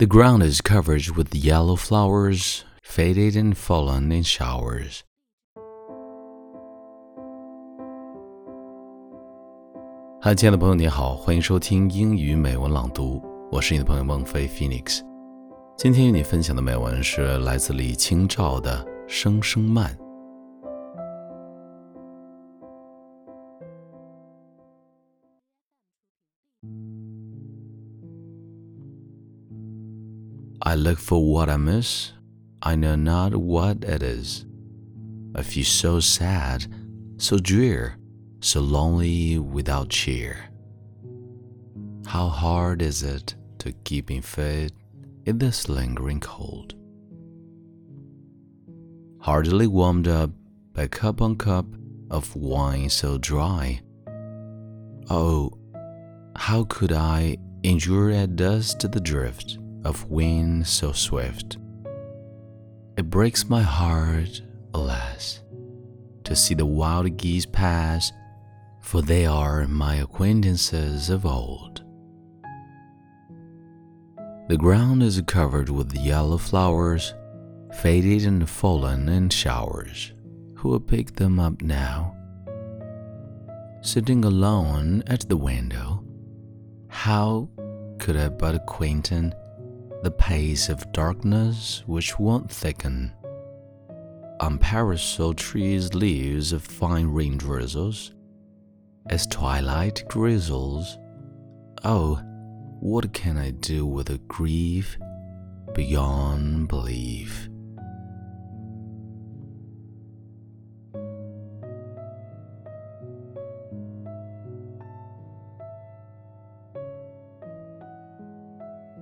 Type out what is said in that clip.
The ground is covered with yellow flowers, faded and fallen in showers. 嗨，亲爱的朋友，你好，欢迎收听英语美文朗读，我是你的朋友孟非 Phoenix。今天与你分享的美文是来自李清照的《声声慢》。I look for what I miss, I know not what it is. I feel so sad, so drear, so lonely without cheer. How hard is it to keep in faith in this lingering cold? Hardly warmed up by cup on cup of wine so dry. Oh, how could I endure at dust the drift? Of wind so swift. It breaks my heart, alas, to see the wild geese pass, for they are my acquaintances of old. The ground is covered with yellow flowers, faded and fallen in showers. Who will pick them up now? Sitting alone at the window, how could I but acquainten the pace of darkness which won't thicken. On parasol trees leaves of fine rain drizzles, as twilight grizzles. Oh, what can I do with a grief beyond belief?